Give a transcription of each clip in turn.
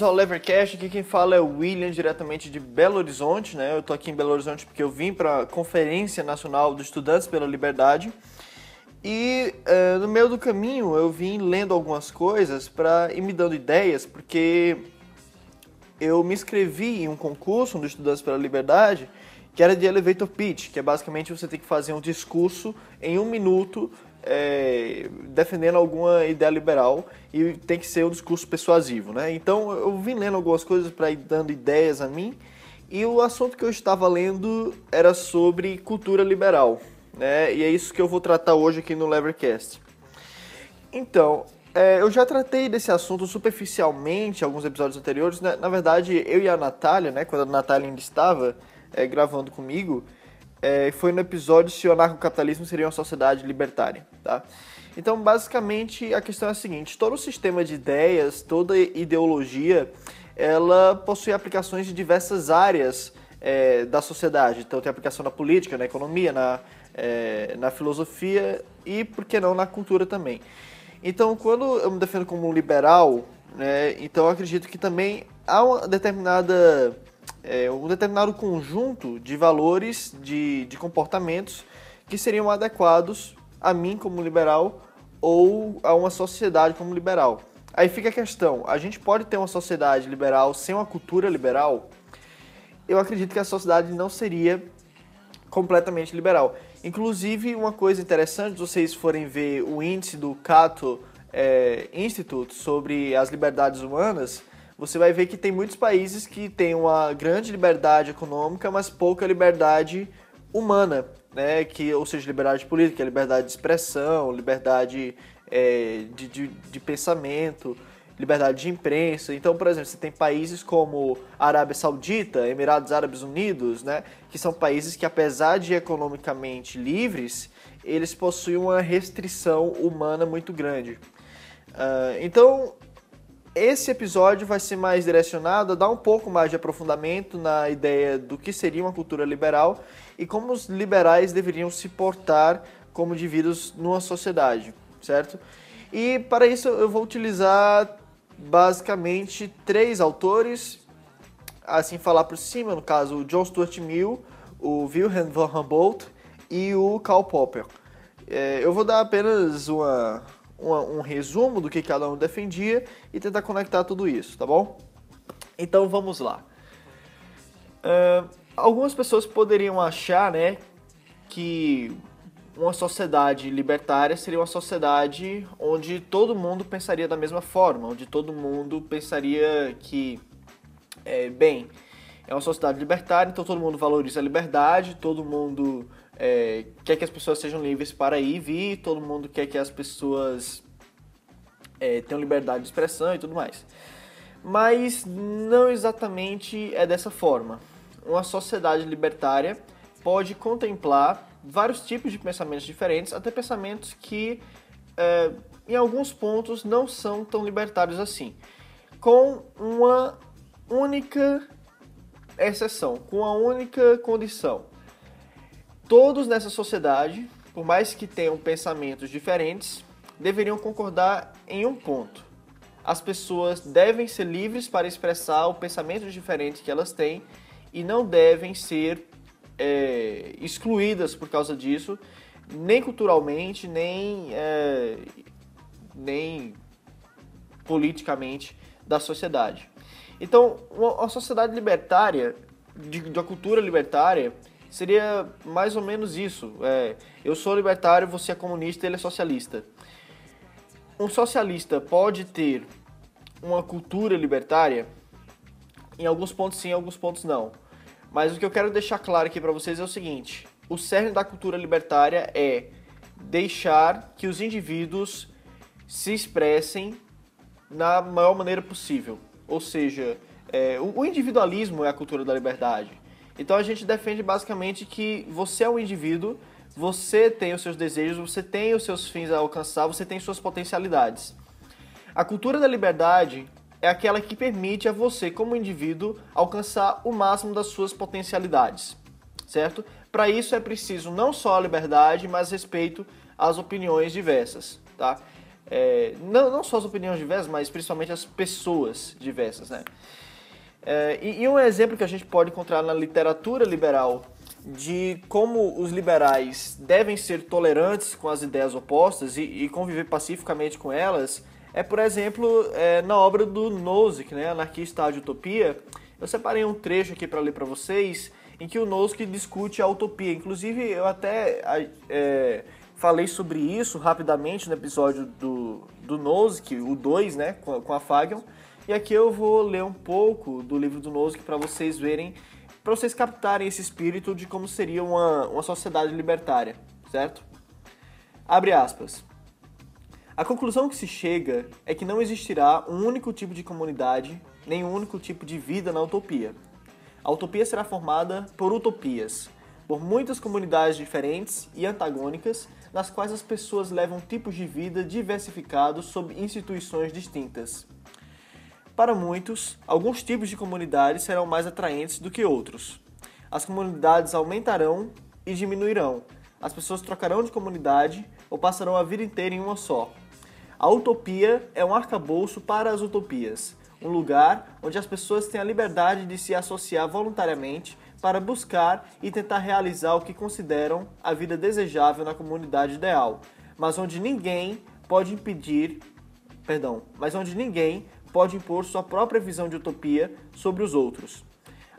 Bem-vindos ao Levercast. Aqui quem fala é o William, diretamente de Belo Horizonte, né? Eu tô aqui em Belo Horizonte porque eu vim para a Conferência Nacional dos Estudantes pela Liberdade. E uh, no meio do caminho eu vim lendo algumas coisas para ir me dando ideias, porque eu me inscrevi em um concurso um dos Estudantes pela Liberdade que era de elevator pitch, que é basicamente você tem que fazer um discurso em um minuto é, defendendo alguma ideia liberal e tem que ser um discurso persuasivo, né? Então eu vim lendo algumas coisas para ir dando ideias a mim e o assunto que eu estava lendo era sobre cultura liberal, né? E é isso que eu vou tratar hoje aqui no Levercast. Então, é, eu já tratei desse assunto superficialmente em alguns episódios anteriores. Né? Na verdade, eu e a Natália, né, quando a Natália ainda estava é, gravando comigo, é, foi no episódio se o anarcocapitalismo seria uma sociedade libertária, tá? Então, basicamente, a questão é a seguinte: todo o sistema de ideias, toda ideologia, ela possui aplicações de diversas áreas é, da sociedade. Então, tem aplicação na política, na economia, na, é, na filosofia e, por que não, na cultura também. Então, quando eu me defendo como liberal, né, então acredito que também há uma determinada é, um determinado conjunto de valores, de, de comportamentos que seriam adequados a mim como liberal ou a uma sociedade como liberal. Aí fica a questão: a gente pode ter uma sociedade liberal sem uma cultura liberal? Eu acredito que a sociedade não seria completamente liberal. Inclusive, uma coisa interessante, se vocês forem ver o índice do Cato é, Institute sobre as liberdades humanas, você vai ver que tem muitos países que têm uma grande liberdade econômica, mas pouca liberdade humana, né? Que, ou seja, liberdade política, liberdade de expressão, liberdade é, de, de, de pensamento, liberdade de imprensa. Então, por exemplo, você tem países como Arábia Saudita, Emirados Árabes Unidos, né, que são países que, apesar de economicamente livres, eles possuem uma restrição humana muito grande. Uh, então, esse episódio vai ser mais direcionado a dar um pouco mais de aprofundamento na ideia do que seria uma cultura liberal e como os liberais deveriam se portar como indivíduos numa sociedade, certo? E para isso eu vou utilizar basicamente três autores, assim falar por cima, no caso o John Stuart Mill, o Wilhelm von Humboldt e o Karl Popper. É, eu vou dar apenas uma um, um resumo do que cada um defendia e tentar conectar tudo isso, tá bom? Então vamos lá. Uh, algumas pessoas poderiam achar, né, que uma sociedade libertária seria uma sociedade onde todo mundo pensaria da mesma forma, onde todo mundo pensaria que, é, bem, é uma sociedade libertária, então todo mundo valoriza a liberdade, todo mundo é, quer que as pessoas sejam livres para ir e vir, todo mundo quer que as pessoas é, tenham liberdade de expressão e tudo mais. Mas não exatamente é dessa forma. Uma sociedade libertária pode contemplar vários tipos de pensamentos diferentes, até pensamentos que, é, em alguns pontos, não são tão libertários assim, com uma única exceção, com a única condição Todos nessa sociedade, por mais que tenham pensamentos diferentes, deveriam concordar em um ponto. As pessoas devem ser livres para expressar o pensamento diferente que elas têm e não devem ser é, excluídas por causa disso, nem culturalmente, nem, é, nem politicamente da sociedade. Então, uma, sociedade libertária, de, de uma cultura libertária, seria mais ou menos isso. É, eu sou libertário, você é comunista, ele é socialista. Um socialista pode ter uma cultura libertária? Em alguns pontos sim, em alguns pontos não. Mas o que eu quero deixar claro aqui para vocês é o seguinte: o cerne da cultura libertária é deixar que os indivíduos se expressem na maior maneira possível. Ou seja, é, o individualismo é a cultura da liberdade. Então a gente defende basicamente que você é um indivíduo, você tem os seus desejos, você tem os seus fins a alcançar, você tem suas potencialidades. A cultura da liberdade é aquela que permite a você, como indivíduo, alcançar o máximo das suas potencialidades, certo? Para isso é preciso não só a liberdade, mas respeito às opiniões diversas, tá? é, não, não só as opiniões diversas, mas principalmente as pessoas diversas, né? É, e, e, um exemplo que a gente pode encontrar na literatura liberal de como os liberais devem ser tolerantes com as ideias opostas e, e conviver pacificamente com elas é, por exemplo, é, na obra do Nozick, né, Anarquista de Utopia. Eu separei um trecho aqui para ler para vocês em que o Nozick discute a utopia. Inclusive, eu até é, falei sobre isso rapidamente no episódio do, do Nozick, o 2, né, com, com a Fagion. E aqui eu vou ler um pouco do livro do Nozick para vocês verem, para vocês captarem esse espírito de como seria uma, uma sociedade libertária, certo? Abre aspas. A conclusão que se chega é que não existirá um único tipo de comunidade, nem um único tipo de vida na utopia. A utopia será formada por utopias, por muitas comunidades diferentes e antagônicas, nas quais as pessoas levam tipos de vida diversificados sob instituições distintas. Para muitos, alguns tipos de comunidades serão mais atraentes do que outros. As comunidades aumentarão e diminuirão. As pessoas trocarão de comunidade ou passarão a vida inteira em uma só. A utopia é um arcabouço para as utopias, um lugar onde as pessoas têm a liberdade de se associar voluntariamente para buscar e tentar realizar o que consideram a vida desejável na comunidade ideal, mas onde ninguém pode impedir, perdão, mas onde ninguém pode impor sua própria visão de utopia sobre os outros.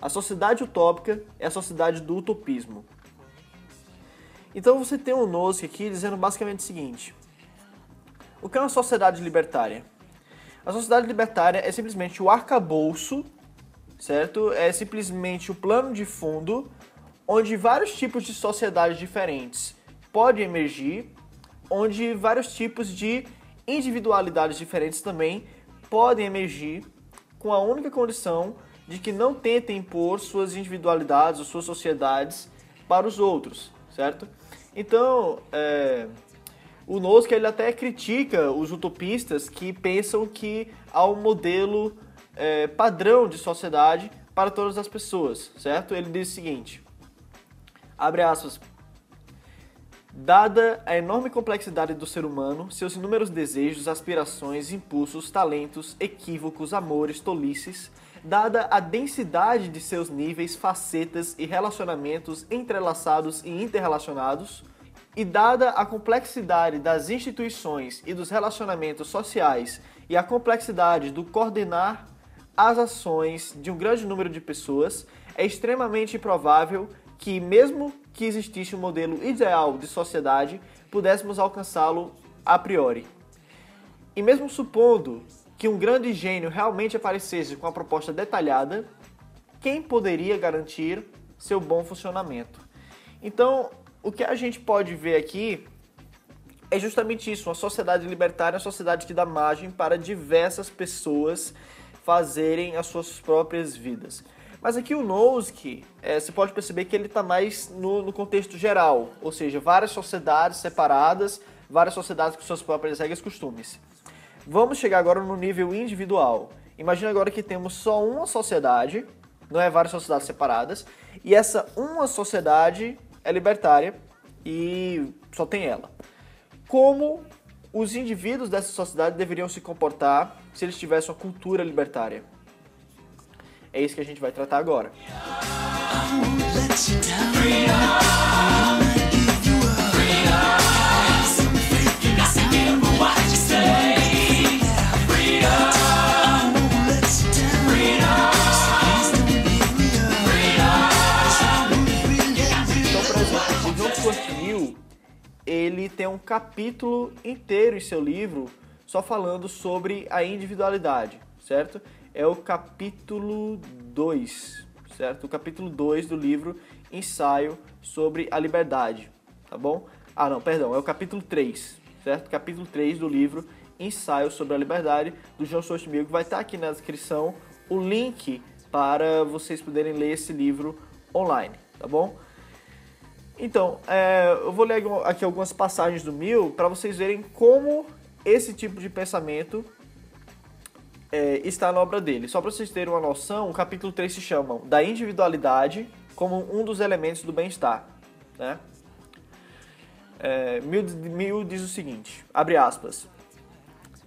A sociedade utópica é a sociedade do utopismo. Então você tem um Nozick aqui dizendo basicamente o seguinte: o que é uma sociedade libertária? A sociedade libertária é simplesmente o arcabouço, certo? É simplesmente o plano de fundo onde vários tipos de sociedades diferentes podem emergir, onde vários tipos de individualidades diferentes também podem emergir, com a única condição de que não tentem impor suas individualidades ou suas sociedades para os outros, certo? Então, é, o Nozick ele até critica os utopistas que pensam que há um modelo é, padrão de sociedade para todas as pessoas, certo? Ele diz o seguinte, abre aspas, Dada a enorme complexidade do ser humano, seus inúmeros desejos, aspirações, impulsos, talentos, equívocos, amores, tolices, dada a densidade de seus níveis, facetas e relacionamentos entrelaçados e interrelacionados, e dada a complexidade das instituições e dos relacionamentos sociais e a complexidade do coordenar as ações de um grande número de pessoas, é extremamente improvável que, mesmo que existisse um modelo ideal de sociedade, pudéssemos alcançá-lo a priori. E mesmo supondo que um grande gênio realmente aparecesse com a proposta detalhada, quem poderia garantir seu bom funcionamento? Então, o que a gente pode ver aqui é justamente isso, uma sociedade libertária, uma sociedade que dá margem para diversas pessoas fazerem as suas próprias vidas. Mas aqui o Nozick, é, você pode perceber que ele está mais no, no, contexto geral, ou seja, várias sociedades separadas, várias sociedades com suas próprias regras e costumes. Vamos chegar agora no nível individual. Imagina agora que temos só uma sociedade, não é várias sociedades separadas, e essa uma sociedade é libertária e só tem ela. Como os indivíduos dessa sociedade deveriam se comportar se eles tivessem uma cultura libertária? É isso que a gente vai tratar agora. ele tem um capítulo inteiro em seu livro só falando sobre a individualidade, certo? É o capítulo 2, certo? O capítulo 2 do livro Ensaio sobre a Liberdade, tá bom? Ah, não, perdão, é o capítulo 3, certo? Capítulo 3 do livro Ensaio sobre a Liberdade, do João Sochmil, que vai estar aqui na descrição o link para vocês poderem ler esse livro online, tá bom? Então, é, eu vou ler aqui algumas passagens do Mil para vocês verem como esse tipo de pensamento é, está na obra dele. Só para vocês terem uma noção, o capítulo 3 se chama Da Individualidade como um dos elementos do bem-estar. Né? É, Mill, Mill diz o seguinte, abre aspas,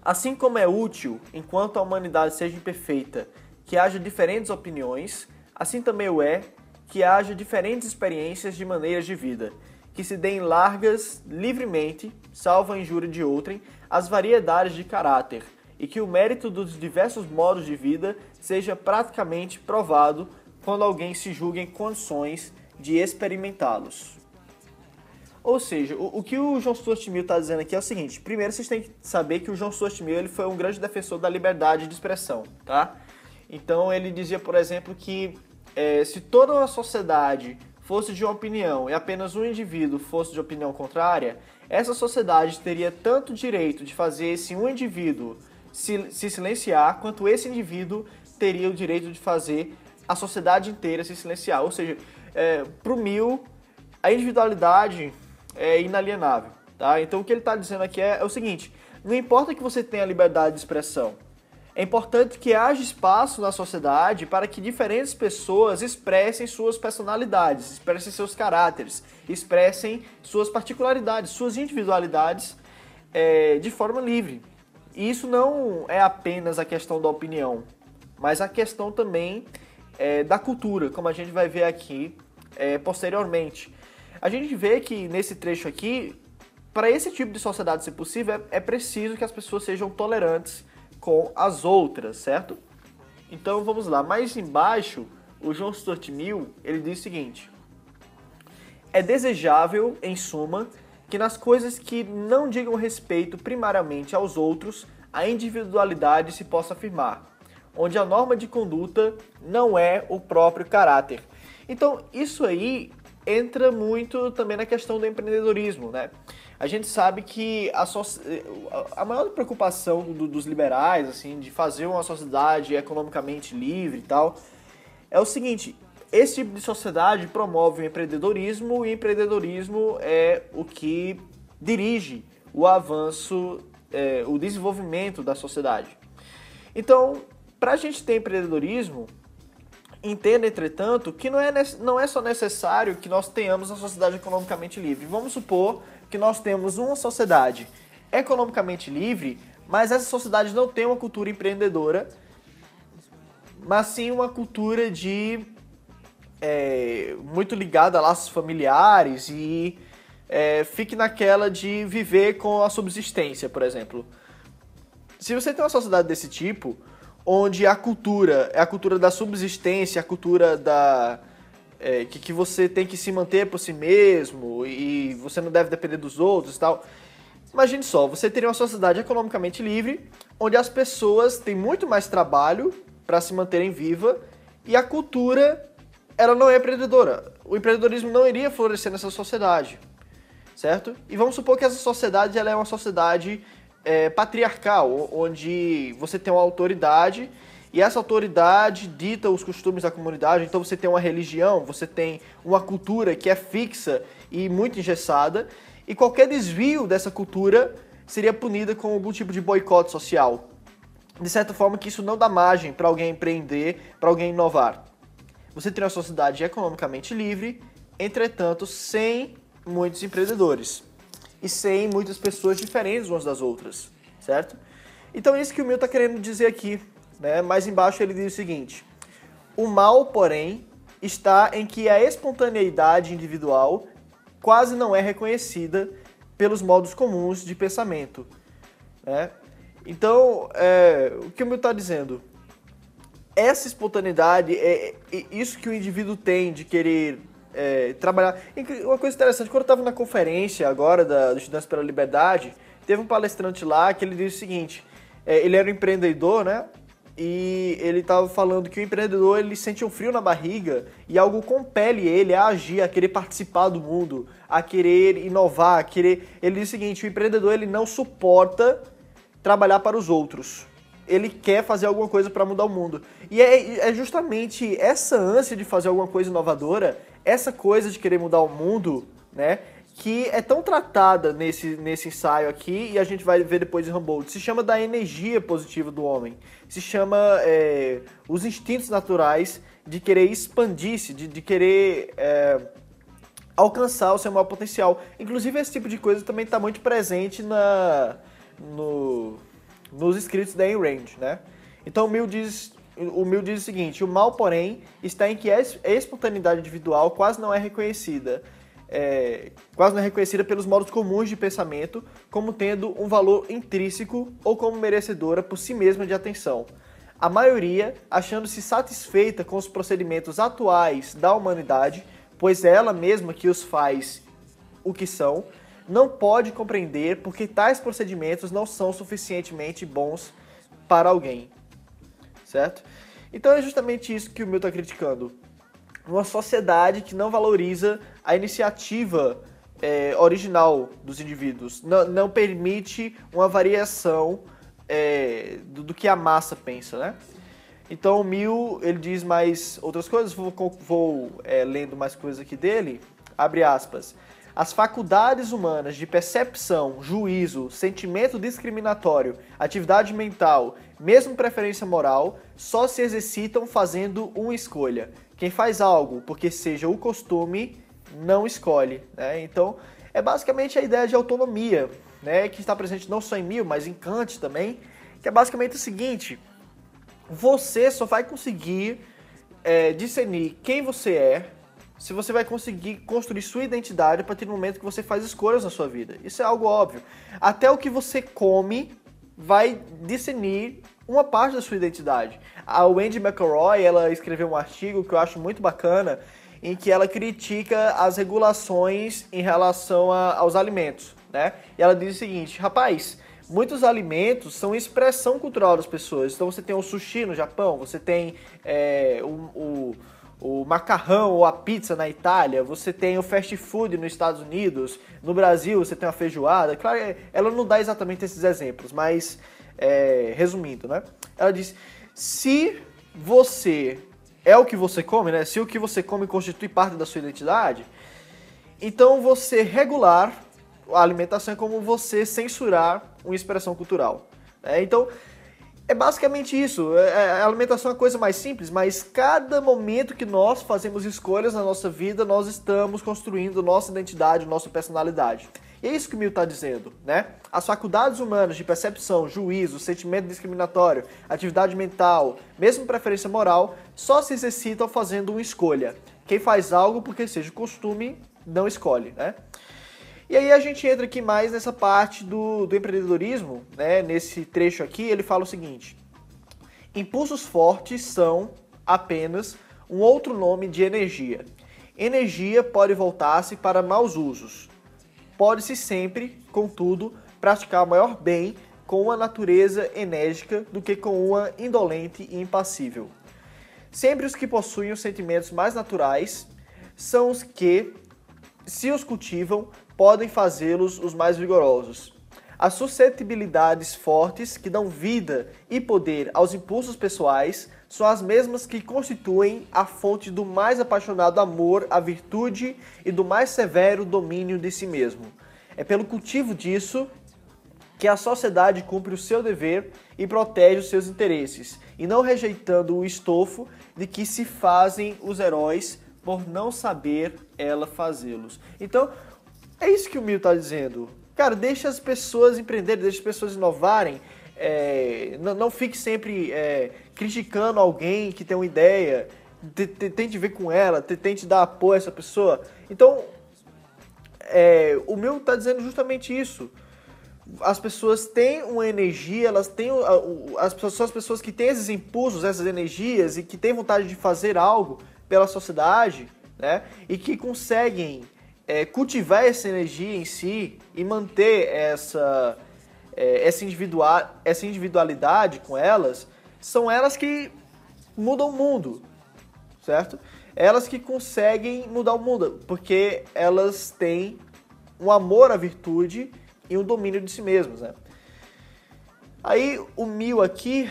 Assim como é útil, enquanto a humanidade seja imperfeita, que haja diferentes opiniões, assim também o é que haja diferentes experiências de maneiras de vida, que se deem largas livremente, salvo a injúria de outrem, as variedades de caráter, e que o mérito dos diversos modos de vida seja praticamente provado quando alguém se julga em condições de experimentá-los. Ou seja, o, o, que o João Stuart Mill está dizendo aqui é o seguinte: primeiro vocês têm que saber que o João Stuart Mill ele foi um grande defensor da liberdade de expressão, tá? Então ele dizia, por exemplo, que é, se toda a sociedade fosse de uma opinião e apenas um indivíduo fosse de opinião contrária, essa sociedade teria tanto direito de fazer esse um indivíduo se, se silenciar, quanto esse indivíduo teria o direito de fazer a sociedade inteira se silenciar. Ou seja, é, para o Mill, a individualidade é inalienável. Tá? Então o que ele está dizendo aqui é, é o seguinte: não importa que você tenha liberdade de expressão, é importante que haja espaço na sociedade para que diferentes pessoas expressem suas personalidades, expressem seus caráteres, expressem suas particularidades, suas individualidades é, de forma livre. E isso não é apenas a questão da opinião, mas a questão também é, da cultura, como a gente vai ver aqui é, posteriormente. A gente vê que nesse trecho aqui, para esse tipo de sociedade ser possível, é, é preciso que as pessoas sejam tolerantes com as outras, certo? Então vamos lá, mais embaixo, o João Stuart Mill, ele diz o seguinte: É desejável, em suma, que nas coisas que não digam respeito primariamente aos outros, a individualidade se possa afirmar, onde a norma de conduta não é o próprio caráter. Então, isso aí entra muito também na questão do empreendedorismo, né? A gente sabe que a, so a maior preocupação do, dos liberais, assim, de fazer uma sociedade economicamente livre e tal, é o seguinte: esse tipo de sociedade promove o empreendedorismo e empreendedorismo é o que dirige o avanço, é, o desenvolvimento da sociedade. Então, para a gente ter empreendedorismo, Entenda, entretanto, que não é, não é só necessário que nós tenhamos uma sociedade economicamente livre. Vamos supor que nós temos uma sociedade economicamente livre, mas essa sociedade não tem uma cultura empreendedora, mas sim uma cultura de é, muito ligada a laços familiares e é, fique naquela de viver com a subsistência, por exemplo. Se você tem uma sociedade desse tipo, onde a cultura é a cultura da subsistência, a cultura da é, que, que você tem que se manter por si mesmo e você não deve depender dos outros e tal. Imagine só, você teria uma sociedade economicamente livre, onde as pessoas têm muito mais trabalho para se manterem viva e a cultura ela não é empreendedora. O empreendedorismo não iria florescer nessa sociedade, certo? E vamos supor que essa sociedade ela é uma sociedade é, patriarcal, onde você tem uma autoridade e essa autoridade dita os costumes da comunidade. Então você tem uma religião, você tem uma cultura que é fixa e muito engessada, e qualquer desvio dessa cultura seria punida com algum tipo de boicote social. De certa forma que isso não dá margem para alguém empreender, para alguém inovar. Você tem uma sociedade economicamente livre, entretanto sem muitos empreendedores e sem muitas pessoas diferentes umas das outras, certo? Então é isso que o Mill está querendo dizer aqui. Né? Mais embaixo ele diz o seguinte: o mal, porém, está em que a espontaneidade individual quase não é reconhecida pelos modos comuns de pensamento. Né? Então, é, o que o Mill está dizendo? Essa espontaneidade é, é isso que o indivíduo tem de querer é, trabalhar. Uma coisa interessante, quando eu estava na conferência agora da, do Estudantes pela Liberdade, teve um palestrante lá que ele disse o seguinte: é, ele era um empreendedor, né? E ele estava falando que o empreendedor ele sente um frio na barriga e algo compele ele a agir, a querer participar do mundo, a querer inovar, a querer. Ele diz o seguinte: o empreendedor ele não suporta trabalhar para os outros ele quer fazer alguma coisa para mudar o mundo. E é, é, justamente essa ânsia de fazer alguma coisa inovadora essa coisa de querer mudar o mundo, né? Que é tão tratada nesse, nesse ensaio aqui, e a gente vai ver depois em Humboldt, se chama da energia positiva do homem. Se chama é, os instintos naturais de querer expandir-se, de, de querer é, alcançar o seu maior potencial. Inclusive, esse tipo de coisa também está muito presente na, no, nos escritos da Ayn né? Então o Mill diz, o Mill diz o seguinte: o mal, porém, está em que a espontaneidade individual quase não é reconhecida, é, quase não é reconhecida pelos modos comuns de pensamento como tendo um valor intrínseco ou como merecedora por si mesma de atenção. A maioria achando-se satisfeita com os procedimentos atuais da humanidade, pois é ela mesma que os faz o que são, não pode compreender porque tais procedimentos não são suficientemente bons para alguém. Certo? Então é justamente isso que o meu está criticando. Uma sociedade que não valoriza a iniciativa é, original dos indivíduos, não, não permite uma variação é, do, do, que a massa pensa, né? Então o Mill, ele diz mais outras coisas, vou, vou é, lendo mais coisas aqui dele, abre aspas. As faculdades humanas de percepção, juízo, sentimento discriminatório, atividade mental, mesmo preferência moral, só se exercitam fazendo uma escolha. Quem faz algo porque seja o costume, não escolhe. Né? Então, é basicamente a ideia de autonomia, né? que está presente não só em Mill, mas em Kant também, que é basicamente o seguinte: você só vai conseguir é, discernir quem você é se você vai conseguir construir sua identidade a partir do momento que você faz escolhas na sua vida. Isso é algo óbvio. Até o que você come vai discernir uma parte da sua identidade. A Wendy McElroy, ela escreveu um artigo que eu acho muito bacana, em que ela critica as regulações em relação a, aos alimentos, né? E ela diz o seguinte, rapaz, muitos alimentos são expressão cultural das pessoas. Então você tem o sushi no Japão, você tem é, o, o o macarrão ou a pizza na Itália, você tem o fast food nos Estados Unidos, no Brasil você tem a feijoada. Claro, é, ela não dá exatamente esses exemplos, mas é, resumindo, né? Ela diz: se você é o que você come, né? Se o que você come constitui parte da sua identidade, então você regular a alimentação é como você censurar uma expressão cultural. É, então é basicamente isso. É, é, a alimentação é a coisa mais simples, mas cada momento que nós fazemos escolhas na nossa vida, nós estamos construindo nossa identidade, nossa personalidade. E é isso que o Mill está dizendo, né? As faculdades humanas de percepção, juízo, sentimento discriminatório, atividade mental, mesmo preferência moral, só se exercitam fazendo uma escolha. Quem faz algo porque seja costume, não escolhe, né? E aí a gente entra aqui mais nessa parte do, do empreendedorismo, né? Nesse trecho aqui, ele fala o seguinte: impulsos fortes são apenas um outro nome de energia. Energia pode voltar-se para maus usos. Pode-se sempre, contudo, praticar maior bem com uma natureza enérgica do que com uma indolente e impassível. Sempre os que possuem os sentimentos mais naturais são os que, se os cultivam, podem fazê-los os mais vigorosos. As suscetibilidades fortes que dão vida e poder aos impulsos pessoais são as mesmas que constituem a fonte do mais apaixonado amor à virtude e do mais severo domínio de si mesmo. É pelo cultivo disso que a sociedade cumpre o seu dever e protege os seus interesses, e não rejeitando o estofo de que se fazem os heróis por não saber ela fazê-los. Então, é isso que o Mil está dizendo. Cara, deixa as pessoas empreenderem, deixa as pessoas inovarem. É, não, não, fique sempre é, criticando alguém que tem uma ideia. Tente ver com ela, tente dar apoio a essa pessoa. Então, é, o meu está dizendo justamente isso. As pessoas têm uma energia, elas têm as pessoas, são as pessoas que têm esses impulsos, essas energias e que têm vontade de fazer algo pela sociedade, né? E que conseguem é, cultivar essa energia em si e manter essa, é, essa, individual, essa individualidade com elas, são elas que mudam o mundo, certo? Elas que conseguem mudar o mundo, porque elas têm um amor à virtude e um domínio de si mesmas, né? Aí o Mill aqui,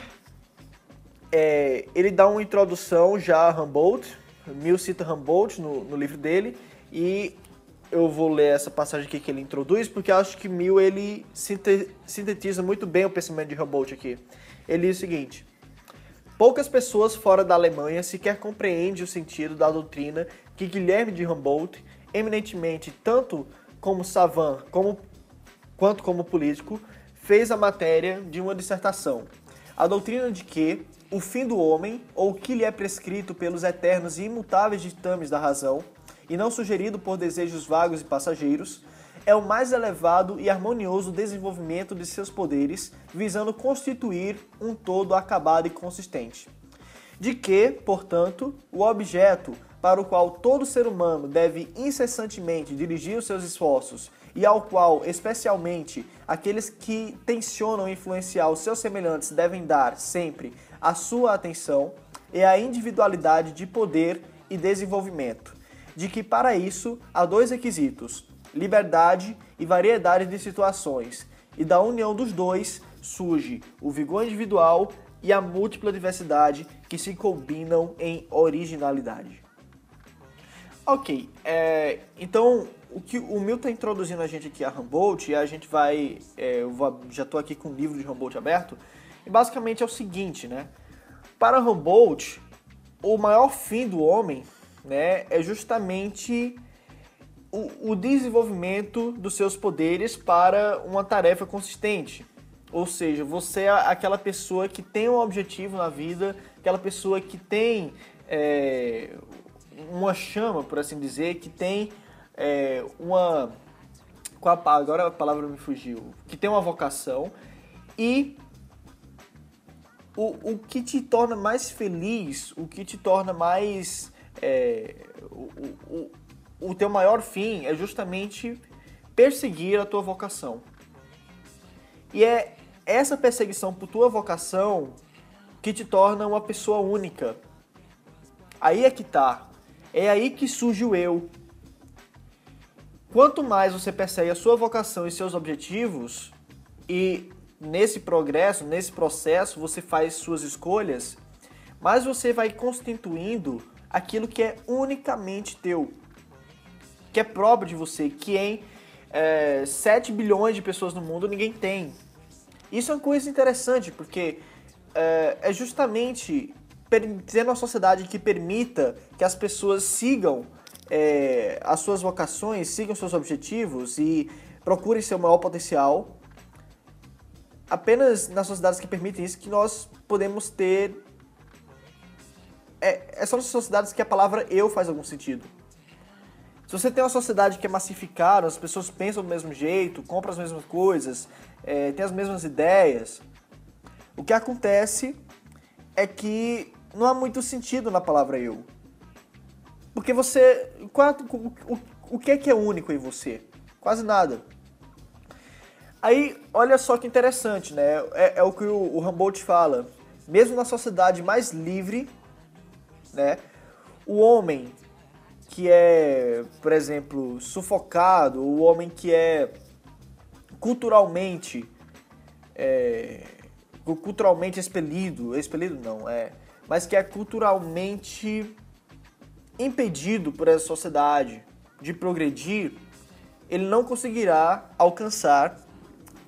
é, ele dá uma introdução já a Humboldt, Mill cita Humboldt no, no livro dele, e eu vou ler essa passagem aqui que ele introduz, porque acho que Mill ele sintetiza muito bem o pensamento de Humboldt aqui. Ele diz o seguinte: Poucas pessoas fora da Alemanha sequer compreendem o sentido da doutrina que Guilherme de Humboldt, eminentemente tanto como savant como, quanto como político, fez a matéria de uma dissertação. A doutrina de que o fim do homem, ou o que lhe é prescrito pelos eternos e imutáveis ditames da razão, e não sugerido por desejos vagos e passageiros, é o mais elevado e harmonioso desenvolvimento de seus poderes, visando constituir um todo acabado e consistente. De que, portanto, o objeto para o qual todo ser humano deve incessantemente dirigir os seus esforços e ao qual, especialmente, aqueles que tensionam influenciar os seus semelhantes devem dar sempre a sua atenção, é a individualidade de poder e desenvolvimento, de que para isso há dois requisitos: liberdade e variedade de situações, e da união dos dois surge o vigor individual e a múltipla diversidade que se combinam em originalidade. Ok, é, então o que o Milton está introduzindo a gente aqui a Humboldt, e a gente vai, é, eu vou, já estou aqui com o livro de Humboldt aberto, e basicamente é o seguinte, né? Para Humboldt, o maior fim do homem, né, é justamente o, o desenvolvimento dos seus poderes para uma tarefa consistente. Ou seja, você é aquela pessoa que tem um objetivo na vida, aquela pessoa que tem é, uma chama, por assim dizer, que tem é, uma. Agora a palavra me fugiu. Que tem uma vocação e o, o que te torna mais feliz, o que te torna mais. É, o, o, o teu maior fim é justamente perseguir a tua vocação. E é essa perseguição por tua vocação que te torna uma pessoa única. Aí é que tá. É aí que surge o eu. Quanto mais você persegue a sua vocação e seus objetivos, e nesse progresso, nesse processo, você faz suas escolhas, mais você vai constituindo aquilo que é unicamente teu que é próprio de você, que em é, 7 bilhões de pessoas no mundo ninguém tem. Isso é uma coisa interessante, porque é, é justamente ter uma sociedade que permita que as pessoas sigam é, as suas vocações, sigam seus objetivos e procurem seu maior potencial. Apenas nas sociedades que permitem isso que nós podemos ter. É, é só nas sociedades que a palavra eu faz algum sentido. Se você tem uma sociedade que é massificada, as pessoas pensam do mesmo jeito, compram as mesmas coisas, é, têm as mesmas ideias, o que acontece é que não há muito sentido na palavra eu. Porque você. Qual, o, o, o que é que é único em você? Quase nada. Aí, olha só que interessante, né? É, é o que o, o Humboldt fala. Mesmo na sociedade mais livre, né? O homem que é, por exemplo, sufocado, o homem que é culturalmente é, culturalmente expelido, expelido não, é, mas que é culturalmente impedido por essa sociedade de progredir, ele não conseguirá alcançar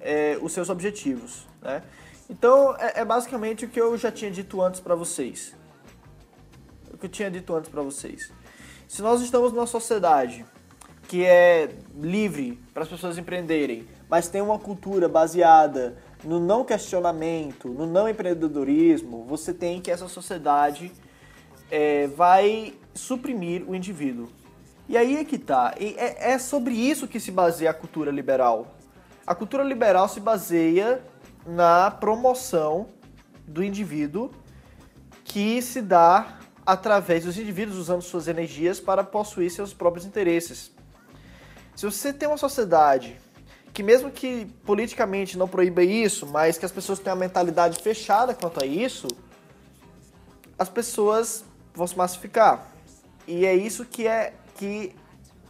é, os seus objetivos, né? Então é, é, basicamente o que eu já tinha dito antes para vocês. Que eu tinha dito antes para vocês. Se nós estamos numa sociedade que é livre para as pessoas empreenderem, mas tem uma cultura baseada no não questionamento, no não empreendedorismo, você tem que essa sociedade é, vai suprimir o indivíduo. E aí é que tá. É, é sobre isso que se baseia a cultura liberal. A cultura liberal se baseia na promoção do indivíduo que se dá através dos indivíduos usando suas energias para possuir seus próprios interesses. Se você tem uma sociedade que mesmo que politicamente não proíba isso, mas que as pessoas têm uma mentalidade fechada quanto a isso, as pessoas vão se massificar. E é isso que é que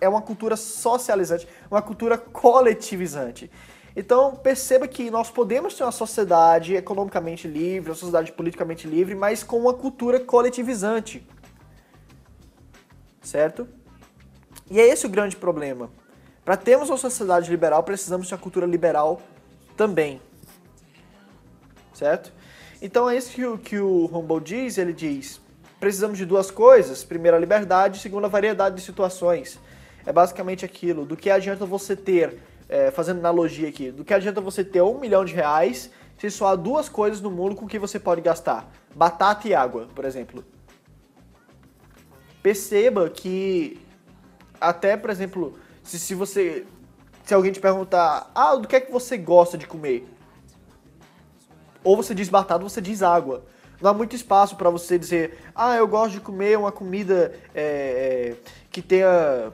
é uma cultura socializante, uma cultura coletivizante. Então perceba que nós podemos ter uma sociedade economicamente livre, uma sociedade politicamente livre, mas com uma cultura coletivizante. Certo? E é esse o grande problema. Para termos uma sociedade liberal, precisamos de uma cultura liberal também. Certo? Então é isso que o, que o Humboldt diz, ele diz, precisamos de duas coisas, primeiro a liberdade, segundo a variedade de situações. É basicamente aquilo, do que adianta você ter é, fazendo analogia aqui, do que adianta você ter um milhão de reais se só há duas coisas no mundo com que você pode gastar: batata e água, por exemplo. Perceba que até, por exemplo, se, se você. Se alguém te perguntar, ah, do que é que você gosta de comer? Ou você diz batata, ou você diz água. Não há muito espaço para você dizer, ah, eu gosto de comer uma comida é, que tenha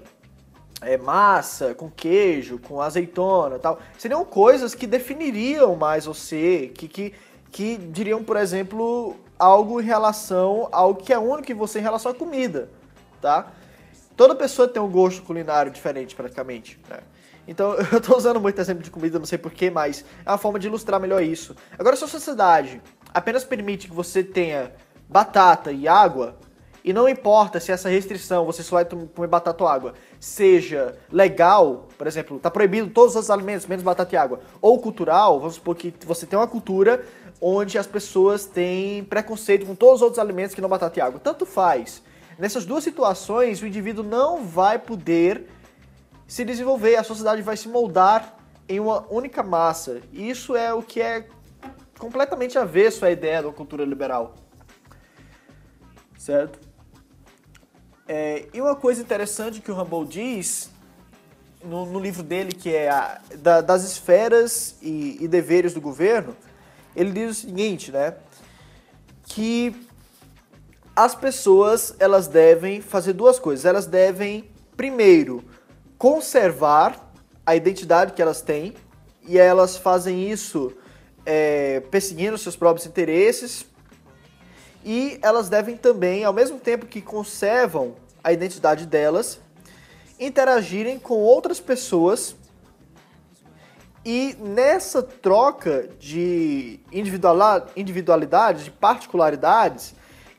é, massa, com queijo, com azeitona tal. Seriam coisas que definiriam mais você, que, que, que diriam, por exemplo, algo em relação ao que é único em você em relação à comida, tá? Toda pessoa tem um gosto culinário diferente, praticamente, né? Então, eu estou usando muito exemplo de comida, não sei porquê, mas é uma forma de ilustrar melhor isso. Agora, se a sociedade apenas permite que você tenha batata e água, e não importa se essa restrição, você só vai comer batata ou água, seja legal, por exemplo, está proibido todos os alimentos, menos batata e água, ou cultural, vamos supor que você tem uma cultura onde as pessoas têm preconceito com todos os outros alimentos que não batata e água. Tanto faz. Nessas duas situações, o indivíduo não vai poder se desenvolver, a sociedade vai se moldar em uma única massa. E isso é o que é completamente avesso à ideia da cultura liberal. Certo? É, e uma coisa interessante que o Rambo diz no, no, livro dele, que é a, da, das esferas e, e, deveres do governo, ele diz o seguinte, né? Que as pessoas elas devem fazer duas coisas. Elas devem, primeiro, conservar a identidade que elas têm, e elas fazem isso é, perseguindo seus próprios interesses, e elas devem também, ao mesmo tempo que conservam a identidade delas, interagirem com outras pessoas e nessa troca de individualidades, de particularidades,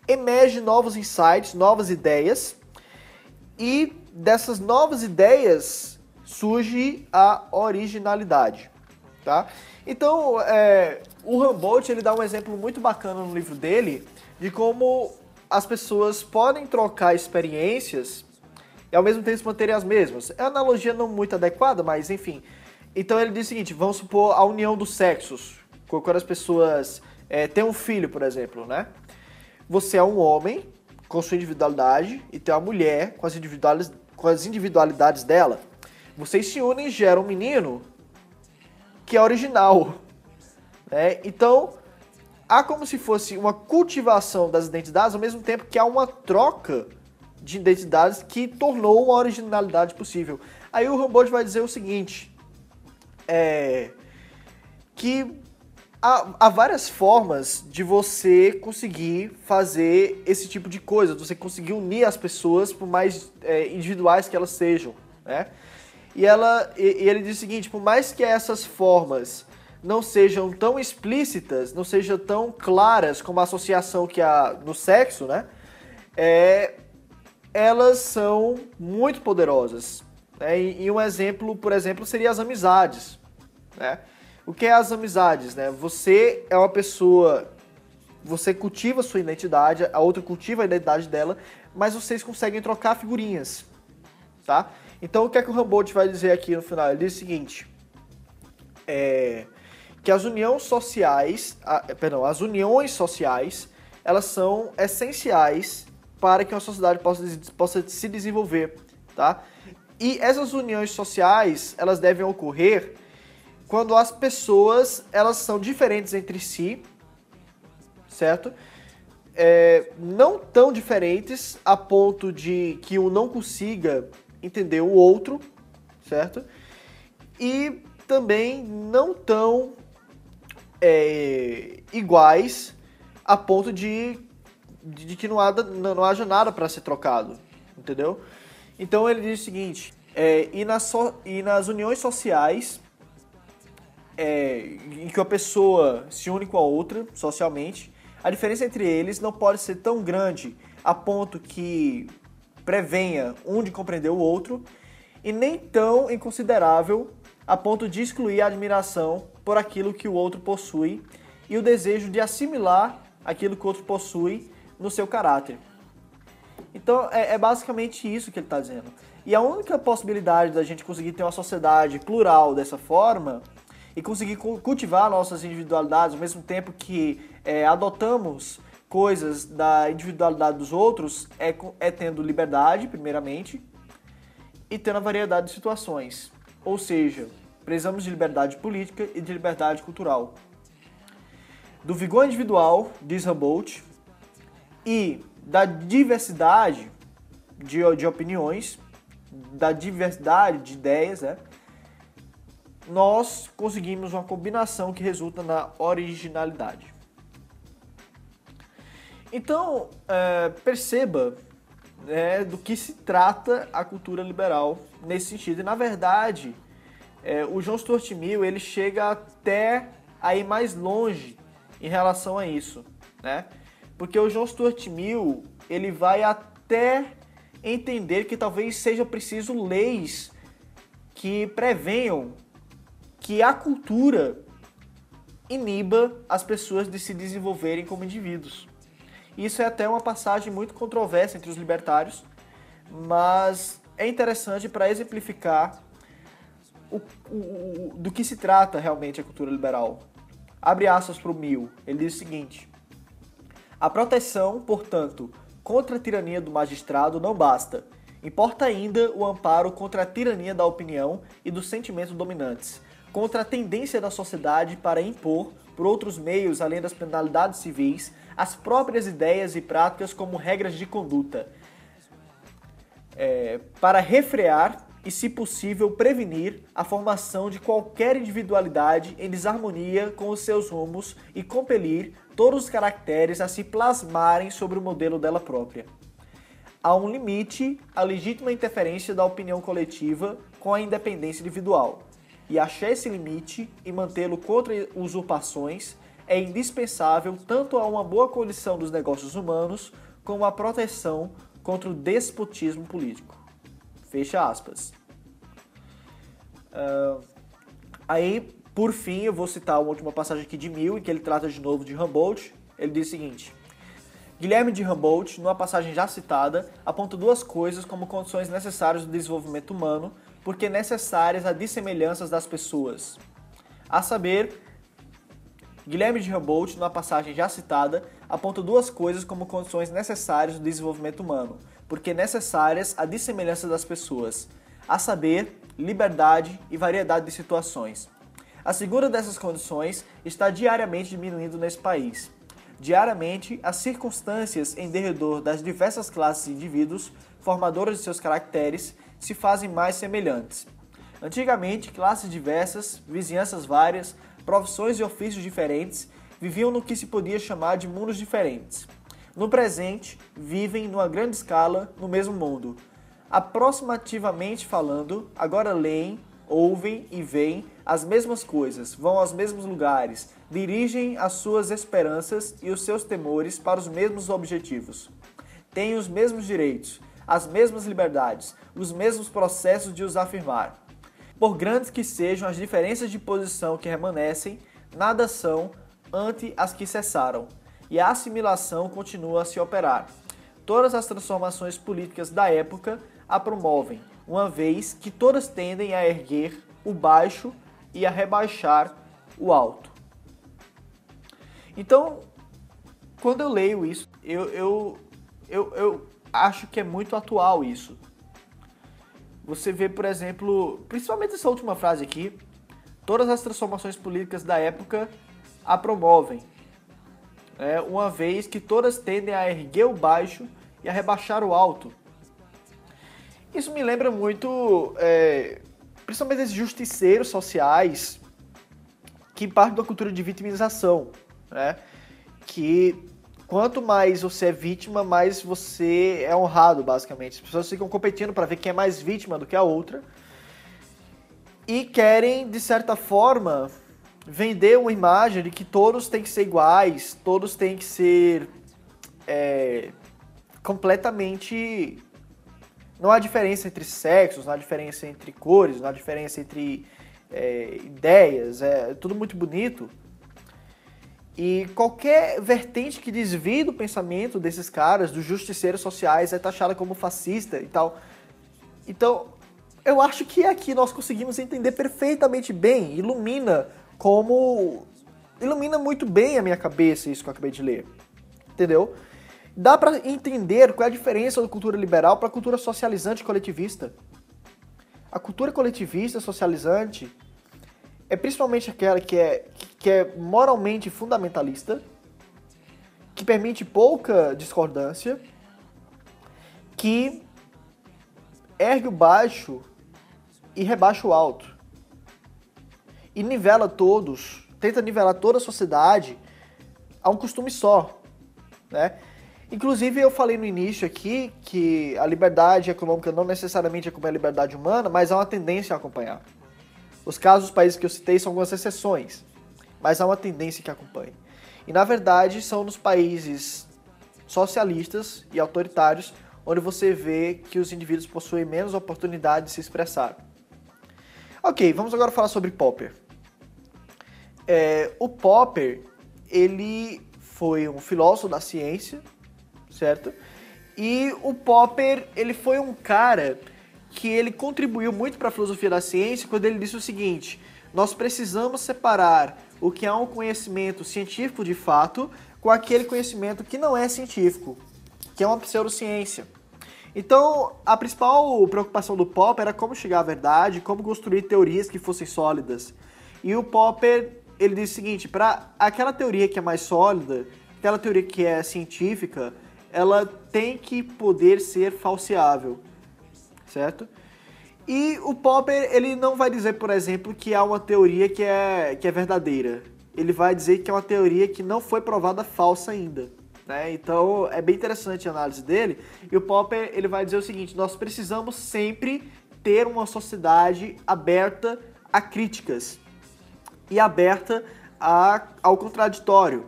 emerge novos insights, novas ideias e dessas novas ideias surge a originalidade, tá? Então, é, o Humboldt ele dá um exemplo muito bacana no livro dele de como as pessoas podem trocar experiências e ao mesmo tempo manterem as mesmas. É analogia não muito adequada, mas enfim. Então ele diz o seguinte: vamos supor a união dos sexos. Quando as pessoas é, têm um filho, por exemplo, né? Você é um homem com sua individualidade e tem uma mulher com as, individualidades, com as individualidades dela. Vocês se unem e geram um menino que é original. Né? Então, há como se fosse uma cultivação das identidades, ao mesmo tempo que há uma troca de identidades que tornou uma originalidade possível. Aí o Humboldt vai dizer o seguinte, é, que há, há, várias formas de você conseguir fazer esse tipo de coisa, de você conseguir unir as pessoas, por mais é, individuais que elas sejam, né? E, ela, e, e ele diz o seguinte, por mais que essas formas não sejam tão explícitas, não sejam tão claras como a associação que há no sexo, né? É, elas são muito poderosas. Né? E, e, um exemplo, por exemplo, seria as amizades. Né? O que é as amizades? Né? Você é uma pessoa, você cultiva sua identidade, a outra cultiva a identidade dela, mas vocês conseguem trocar figurinhas, tá? Então o que é que o Humboldt vai dizer aqui no final? Ele diz o seguinte: é, que as uniões sociais, a, perdão, as uniões sociais, elas são essenciais para que uma sociedade possa, possa se desenvolver, tá? E essas uniões sociais, elas devem ocorrer quando as pessoas, elas são diferentes entre si, certo? É, não tão diferentes a ponto de que um não consiga entender o outro, certo? E também não tão é, iguais a ponto de, de, que não, há, não, haja nada para ser trocado, entendeu? Então ele diz o seguinte, é, e, nas so, e nas uniões sociais, é, em que a pessoa se une com a outra socialmente, a diferença entre eles não pode ser tão grande a ponto que prevenha um de compreender o outro, e nem tão inconsiderável a ponto de excluir a admiração por aquilo que o outro possui e o desejo de assimilar aquilo que o outro possui no seu caráter. Então é, é basicamente isso que ele está dizendo. E a única possibilidade da gente conseguir ter uma sociedade plural dessa forma e conseguir cultivar nossas individualidades ao mesmo tempo que é, adotamos coisas da individualidade dos outros é, é tendo liberdade, primeiramente, e tendo a variedade de situações. Ou seja, precisamos de liberdade política e de liberdade cultural. Do vigor individual, diz Humboldt, e da diversidade de, de opiniões, da diversidade de ideias, né, nós conseguimos uma combinação que resulta na originalidade. Então, é, perceba né, do que se trata a cultura liberal nesse sentido. E, na verdade, é, o John Stuart Mill ele chega até aí mais longe em relação a isso, né? Porque o John Stuart Mill ele vai até entender que talvez seja preciso leis que prevenham que a cultura iniba as pessoas de se desenvolverem como indivíduos. Isso é até uma passagem muito controversa entre os libertários, mas é interessante para exemplificar o, o, do que se trata realmente a cultura liberal. Abre aspas para o Mill, ele diz o seguinte: A proteção, portanto, contra a tirania do magistrado não basta. Importa ainda o amparo contra a tirania da opinião e dos sentimentos dominantes, contra a tendência da sociedade para impor, por outros meios além das penalidades civis, as próprias ideias e práticas como regras de conduta, é, para refrear e, se possível, prevenir a formação de qualquer individualidade em desarmonia com os seus rumos e compelir todos os caracteres a se plasmarem sobre o modelo dela própria. Há um limite à legítima interferência da opinião coletiva com a independência individual, e achar esse limite e mantê-lo contra usurpações é indispensável tanto a uma boa condição dos negócios humanos como a proteção contra o despotismo político. Fecha aspas. Uh, aí, por fim, eu vou citar uma última passagem aqui de Mill, em que ele trata de novo de Humboldt. Ele diz o seguinte: Guilherme de Humboldt, numa passagem já citada, aponta duas coisas como condições necessárias do desenvolvimento humano, porque necessárias a dissemelhanças das pessoas. A saber, Guilherme de Humboldt, numa passagem já citada, aponta duas coisas como condições necessárias do desenvolvimento humano, porque necessárias a dissemelhança das pessoas, a saber, liberdade e variedade de situações. A segunda dessas condições está diariamente diminuindo nesse país. Diariamente, as circunstâncias em derredor das diversas classes de indivíduos, formadoras de seus caracteres, se fazem mais semelhantes. Antigamente, classes diversas, vizinhanças várias, profissões e ofícios diferentes viviam no que se podia chamar de mundos diferentes. No presente, vivem numa grande escala no mesmo mundo. Aproximativamente falando, agora leem, ouvem e veem as mesmas coisas, vão aos mesmos lugares, dirigem as suas esperanças e os seus temores para os mesmos objetivos. Têm os mesmos direitos, as mesmas liberdades, os mesmos processos de os afirmar. Por grandes que sejam as diferenças de posição que permanecem, nada são ante as que cessaram, e a assimilação continua a se operar. Todas as transformações políticas da época a promovem, uma vez que todas tendem a erguer o baixo e a rebaixar o alto. Então, quando eu leio isso, eu, eu, eu, eu acho que é muito atual isso você vê, por exemplo, principalmente essa última frase aqui, todas as transformações políticas da época a promovem, é, uma vez que todas tendem a erguer o baixo e a rebaixar o alto. Isso me lembra muito, é, principalmente esses justiceiros sociais que partem da cultura de vitimização, né? que quanto mais você é vítima, mais você é honrado, basicamente. As pessoas ficam competindo para ver quem é mais vítima do que a outra. E querem, de certa forma, vender uma imagem de que todos têm que ser iguais, todos têm que ser é, completamente. Não há diferença entre sexos, não há diferença entre cores, não há diferença entre é, ideias, é tudo muito bonito. E qualquer vertente que desvie do pensamento desses caras, dos justiceiros sociais, é taxada como fascista e tal. Então, eu acho que aqui nós conseguimos entender perfeitamente bem, ilumina como. ilumina muito bem a minha cabeça isso que eu acabei de ler. Entendeu? Dá para entender qual é a diferença da cultura liberal para a cultura socializante coletivista. A cultura coletivista socializante é principalmente aquela que é, que é moralmente fundamentalista, que permite pouca discordância, que ergue o baixo e rebaixa o alto. E nivela todos, tenta nivelar toda a sociedade a um costume só, né? Inclusive eu falei no início aqui que a liberdade econômica não necessariamente acompanha a liberdade humana, mas há uma tendência a acompanhar. Os casos dos países que eu citei são algumas exceções, mas há uma tendência que acompanha. E na verdade são nos países socialistas e autoritários onde você vê que os indivíduos possuem menos oportunidade de se expressar. Ok, vamos agora falar sobre Popper. É, o Popper, ele foi um filósofo da ciência, certo? E o Popper, ele foi um cara que ele contribuiu muito para a filosofia da ciência quando ele disse o seguinte: nós precisamos separar o que é um conhecimento científico de fato com aquele conhecimento que não é científico, que é uma pseudociência. Então, a principal preocupação do Popper era como chegar à verdade, como construir teorias que fossem sólidas. E o Popper, ele diz o seguinte, para aquela teoria que é mais sólida, aquela teoria que é científica, ela tem que poder ser falseável, certo? E o Popper, ele não vai dizer, por exemplo, que há uma teoria que é, que é verdadeira. Ele vai dizer que é uma teoria que não foi provada falsa ainda. Né? Então é bem interessante a análise dele. E o Popper ele vai dizer o seguinte: nós precisamos sempre ter uma sociedade aberta a críticas e aberta a, ao contraditório.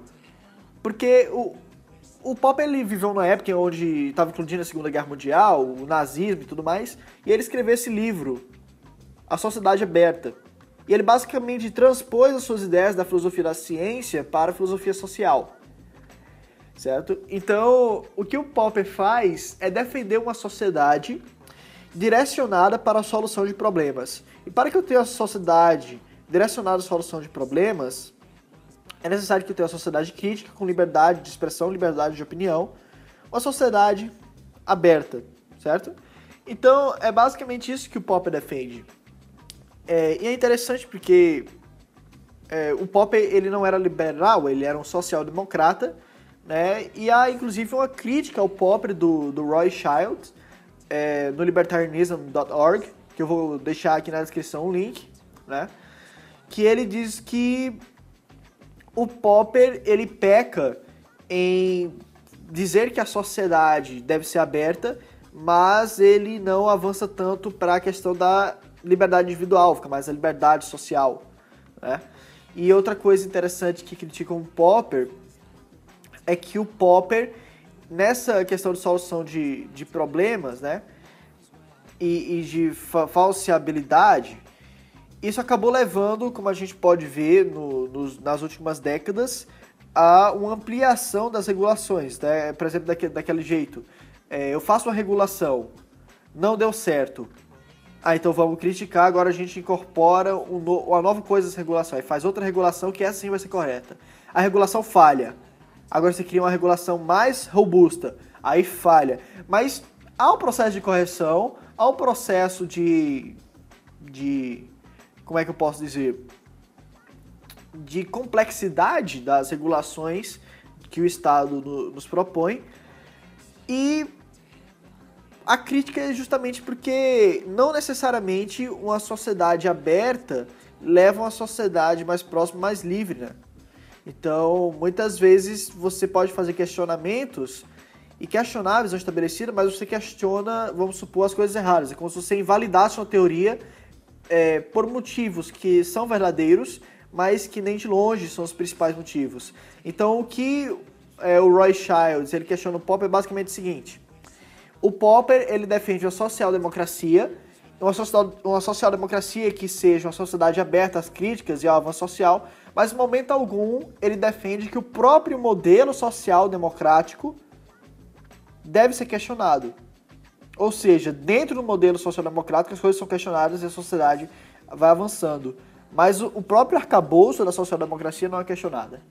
Porque o, o Popper ele viveu numa época onde estava incluindo a Segunda Guerra Mundial, o nazismo e tudo mais, e ele escreveu esse livro, A Sociedade Aberta. E ele basicamente transpôs as suas ideias da filosofia da ciência para a filosofia social certo? Então, o que o Popper faz é defender uma sociedade direcionada para a solução de problemas. E para que eu tenha uma sociedade direcionada à solução de problemas, é necessário que tenha uma sociedade crítica, com liberdade de expressão, liberdade de opinião, uma sociedade aberta, certo? Então, é basicamente isso que o Popper defende. É, e é interessante porque é, o Popper ele não era liberal, ele era um social-democrata, né? E há inclusive uma crítica ao pop do, do Roy Childs é, no libertarianism.org, que eu vou deixar aqui na descrição o link, né? Que ele diz que o Popper ele peca em dizer que a sociedade deve ser aberta, mas ele não avança tanto para a questão da liberdade individual, fica mais a liberdade social, né? E outra coisa interessante que criticam o Popper é que o Popper, nessa questão de solução de, de problemas, né, e, e de fa falseabilidade, isso acabou levando, como a gente pode ver no, nos, nas últimas décadas, a uma ampliação das regulações. Né? Por exemplo, daquele, daquele jeito, é, eu faço uma regulação, não deu certo, ah, então vamos criticar, agora a gente incorpora um no, uma nova coisa dessa regulação, e faz outra regulação que essa sim vai ser correta. A regulação falha. Agora você cria uma regulação mais robusta, aí falha. Mas há um processo de correção, há um processo de. de. Como é que eu posso dizer? De complexidade das regulações que o Estado no, nos propõe. E a crítica é justamente porque não necessariamente uma sociedade aberta leva a uma sociedade mais próxima, mais livre, né? Então, muitas vezes você pode fazer questionamentos e questionar a visão estabelecida, mas você questiona, vamos supor, as coisas erradas. É como se você invalidasse uma teoria é, por motivos que são verdadeiros, mas que nem de longe são os principais motivos. Então, o que é, o Roy Childs ele questiona o Popper é basicamente o seguinte: o Popper ele defende a social-democracia, uma social-democracia que seja uma sociedade aberta às críticas e ao avanço social, mas em momento algum ele defende que o próprio modelo social democrático deve ser questionado. Ou seja, dentro do modelo social-democrático as coisas são questionadas e a sociedade vai avançando. Mas o próprio arcabouço da social-democracia não é questionada.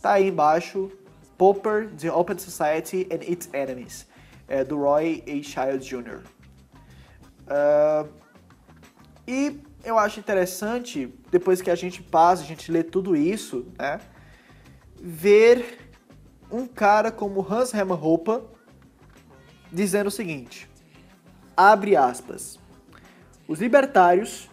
Tá aí embaixo, Popper, The Open Society and Its Enemies, é, do Roy A. Childs Jr. Uh, e eu acho interessante, depois que a gente passa, a gente lê tudo isso, né, ver um cara como Hans Hermann Hoppe dizendo o seguinte, abre aspas, os libertários,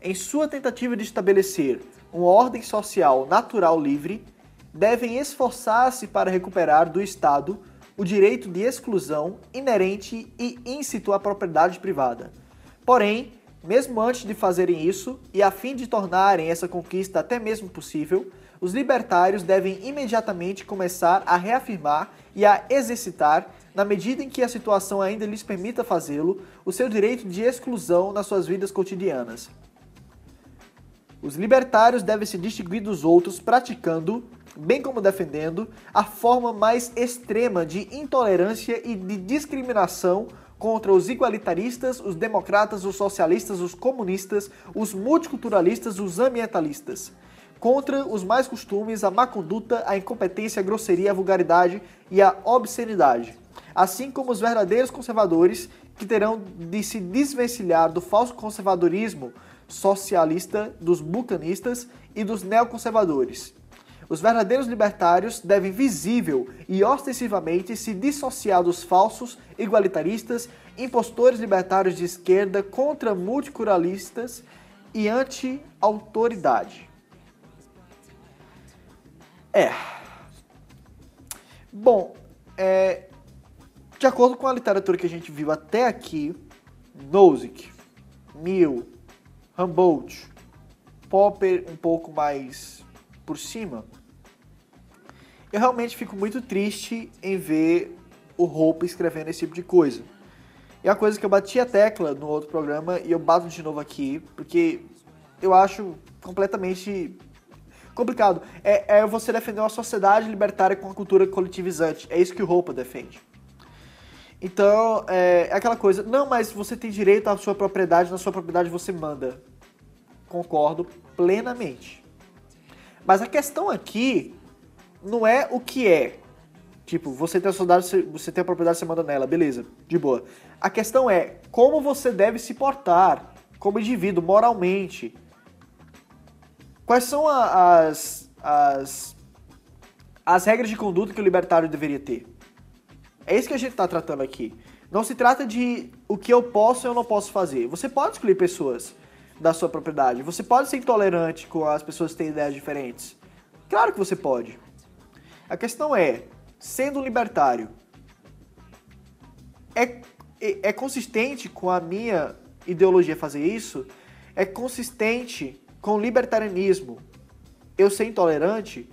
em sua tentativa de estabelecer uma ordem social natural livre, devem esforçar-se para recuperar do Estado o direito de exclusão inerente e íncito à propriedade privada. Porém, mesmo antes de fazerem isso, e a fim de tornarem essa conquista até mesmo possível, os libertários devem imediatamente começar a reafirmar e a exercitar, na medida em que a situação ainda lhes permita fazê-lo, o seu direito de exclusão nas suas vidas cotidianas. Os libertários devem se distinguir dos outros praticando, bem como defendendo, a forma mais extrema de intolerância e de discriminação contra os igualitaristas, os democratas, os socialistas, os comunistas, os multiculturalistas, os ambientalistas. Contra os mais costumes, a má conduta, a incompetência, a grosseria, a vulgaridade e a obscenidade. Assim como os verdadeiros conservadores, que terão de se desvencilhar do falso conservadorismo socialista, dos bucanistas e dos neoconservadores. Os verdadeiros libertários devem visível e ostensivamente se dissociar dos falsos igualitaristas, impostores libertários de esquerda contra multiculturalistas e anti-autoridade. É. Bom, é, de acordo com a literatura que a gente viu até aqui, Nozick, Mill, Humboldt, Popper um pouco mais por cima, eu realmente fico muito triste em ver o Hope escrevendo esse tipo de coisa. É a coisa que eu bati a tecla no outro programa e eu bato de novo aqui, porque eu acho completamente complicado. É, é você defender uma sociedade libertária com uma cultura coletivizante. É isso que o Hope defende. Então, é, é, aquela coisa, não, mas você tem direito à sua propriedade, na sua propriedade você manda. Concordo plenamente. Mas a questão aqui não é o que é. Tipo, você tem a soldado, você tem a propriedade, você manda nela, beleza, de boa. A questão é como você deve se portar como indivíduo, moralmente. Quais são a, as, as, as regras de conduta que o libertário deveria ter? É isso que a gente está tratando aqui. Não se trata de o que eu posso e eu não posso fazer. Você pode escolher pessoas da sua propriedade. Você pode ser intolerante com as pessoas que têm ideias diferentes. Claro que você pode. A questão é, sendo libertário, é, é, é consistente com a minha ideologia fazer isso? É consistente com o libertarianismo? Eu ser intolerante?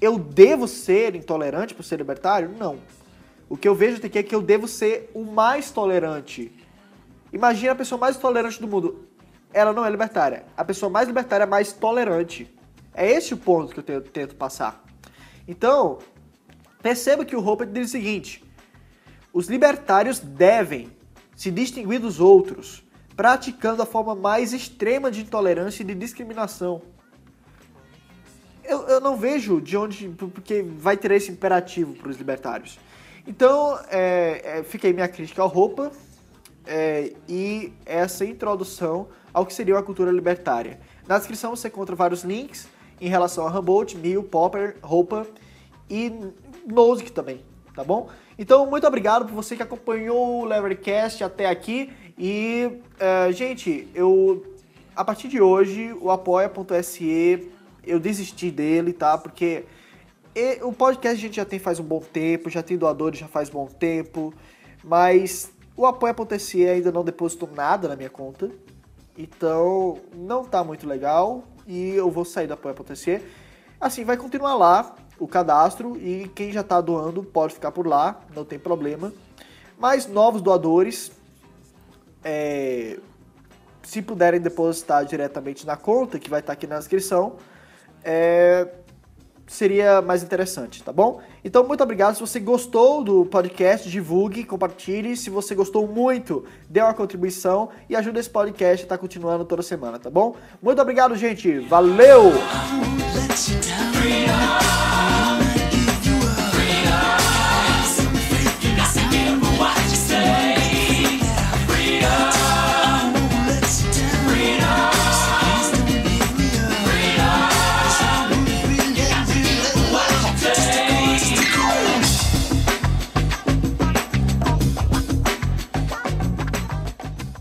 Eu devo ser intolerante por ser libertário? Não. O que eu vejo aqui é que eu devo ser o mais tolerante. Imagina a pessoa mais tolerante do mundo. Ela não é libertária. A pessoa mais libertária é mais tolerante. É esse o ponto que eu tento passar. Então, perceba que o Roper diz o seguinte: os libertários devem se distinguir dos outros, praticando a forma mais extrema de intolerância e de discriminação. Eu, eu não vejo de onde. porque vai ter esse imperativo para os libertários. Então, é, é, aí minha crítica ao Roupa é, e essa introdução ao que seria a cultura libertária. Na descrição você encontra vários links em relação a Humboldt, Mill, Popper, Roupa e Nozick também, tá bom? Então, muito obrigado por você que acompanhou o Levercast até aqui. E, uh, gente, eu a partir de hoje, o apoia.se, eu desisti dele, tá? Porque o podcast a gente já tem faz um bom tempo, já tem doadores já faz bom tempo, mas o apoia.se ainda não depositou nada na minha conta. Então, não tá muito legal e eu vou sair do apoia.se. Assim, vai continuar lá o cadastro e quem já está doando pode ficar por lá, não tem problema. Mas novos doadores, é, se puderem depositar diretamente na conta, que vai estar tá aqui na descrição, é, seria mais interessante, tá bom? Então, muito obrigado. Se você gostou do podcast, divulgue, compartilhe. Se você gostou muito, dê uma contribuição e ajude esse podcast a estar continuando toda semana, tá bom? Muito obrigado, gente. Valeu!